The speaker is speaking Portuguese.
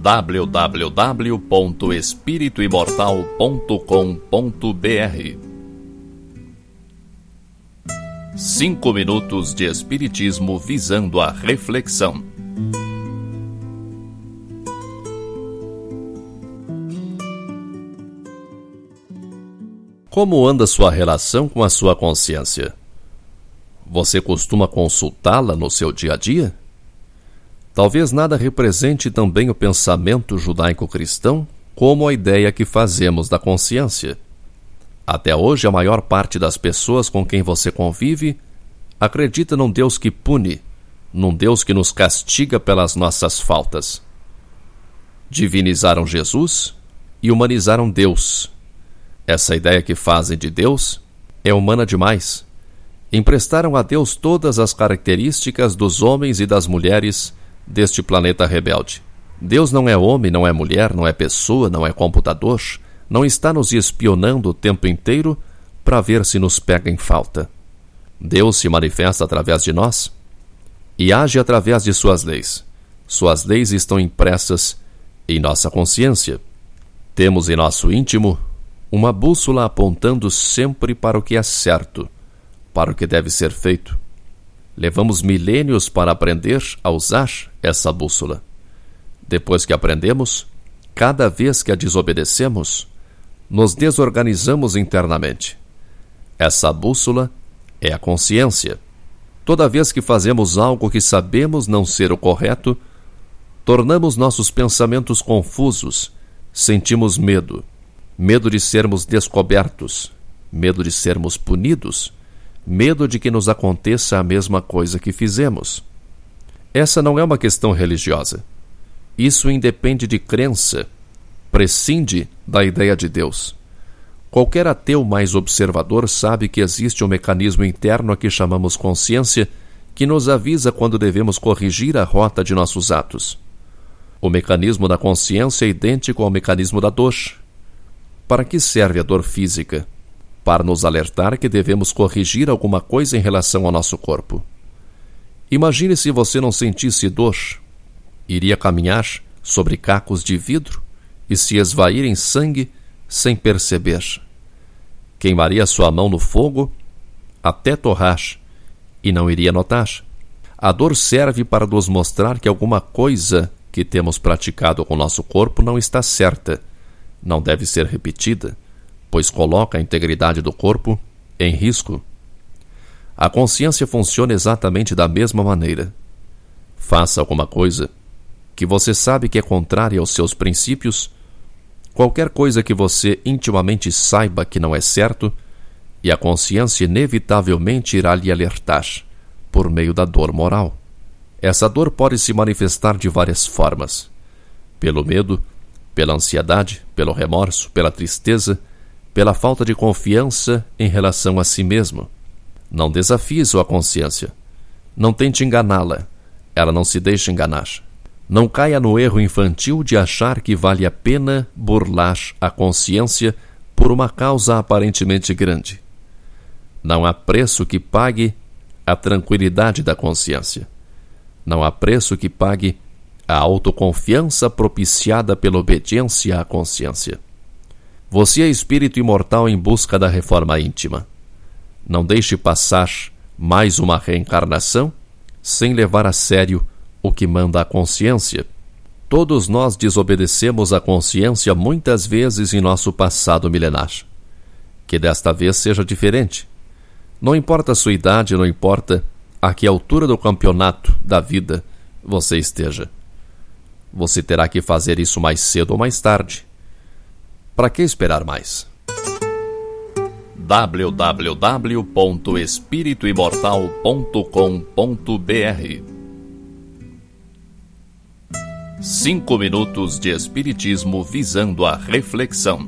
www.espirituimortal.com.br Cinco minutos de Espiritismo visando a reflexão. Como anda sua relação com a sua consciência? Você costuma consultá-la no seu dia a dia? Talvez nada represente também o pensamento judaico-cristão como a ideia que fazemos da consciência. Até hoje, a maior parte das pessoas com quem você convive acredita num Deus que pune, num Deus que nos castiga pelas nossas faltas. Divinizaram Jesus e humanizaram Deus. Essa ideia que fazem de Deus é humana demais. Emprestaram a Deus todas as características dos homens e das mulheres deste planeta rebelde. Deus não é homem, não é mulher, não é pessoa, não é computador, não está nos espionando o tempo inteiro para ver se nos pega em falta. Deus se manifesta através de nós e age através de suas leis. Suas leis estão impressas em nossa consciência. Temos em nosso íntimo uma bússola apontando sempre para o que é certo, para o que deve ser feito. Levamos milênios para aprender a usar essa bússola. Depois que aprendemos, cada vez que a desobedecemos, nos desorganizamos internamente. Essa bússola é a consciência. Toda vez que fazemos algo que sabemos não ser o correto, tornamos nossos pensamentos confusos, sentimos medo, medo de sermos descobertos, medo de sermos punidos medo de que nos aconteça a mesma coisa que fizemos. Essa não é uma questão religiosa. Isso independe de crença, prescinde da ideia de Deus. Qualquer ateu mais observador sabe que existe um mecanismo interno a que chamamos consciência que nos avisa quando devemos corrigir a rota de nossos atos. O mecanismo da consciência é idêntico ao mecanismo da dor. Para que serve a dor física? Para nos alertar que devemos corrigir alguma coisa em relação ao nosso corpo. Imagine se você não sentisse dor. Iria caminhar sobre cacos de vidro e se esvair em sangue sem perceber. Queimaria sua mão no fogo até torrar e não iria notar. A dor serve para nos mostrar que alguma coisa que temos praticado com nosso corpo não está certa, não deve ser repetida pois coloca a integridade do corpo em risco. A consciência funciona exatamente da mesma maneira. Faça alguma coisa que você sabe que é contrária aos seus princípios, qualquer coisa que você intimamente saiba que não é certo, e a consciência inevitavelmente irá lhe alertar por meio da dor moral. Essa dor pode se manifestar de várias formas: pelo medo, pela ansiedade, pelo remorso, pela tristeza pela falta de confiança em relação a si mesmo. Não desafie sua consciência. Não tente enganá-la. Ela não se deixa enganar. Não caia no erro infantil de achar que vale a pena burlar a consciência por uma causa aparentemente grande. Não há preço que pague a tranquilidade da consciência. Não há preço que pague a autoconfiança propiciada pela obediência à consciência. Você é espírito imortal em busca da reforma íntima. Não deixe passar mais uma reencarnação sem levar a sério o que manda a consciência. Todos nós desobedecemos a consciência muitas vezes em nosso passado milenar. Que desta vez seja diferente. Não importa a sua idade, não importa a que altura do campeonato da vida você esteja. Você terá que fazer isso mais cedo ou mais tarde para que esperar mais? www.espirituimortal.com.br Cinco minutos de Espiritismo visando a reflexão.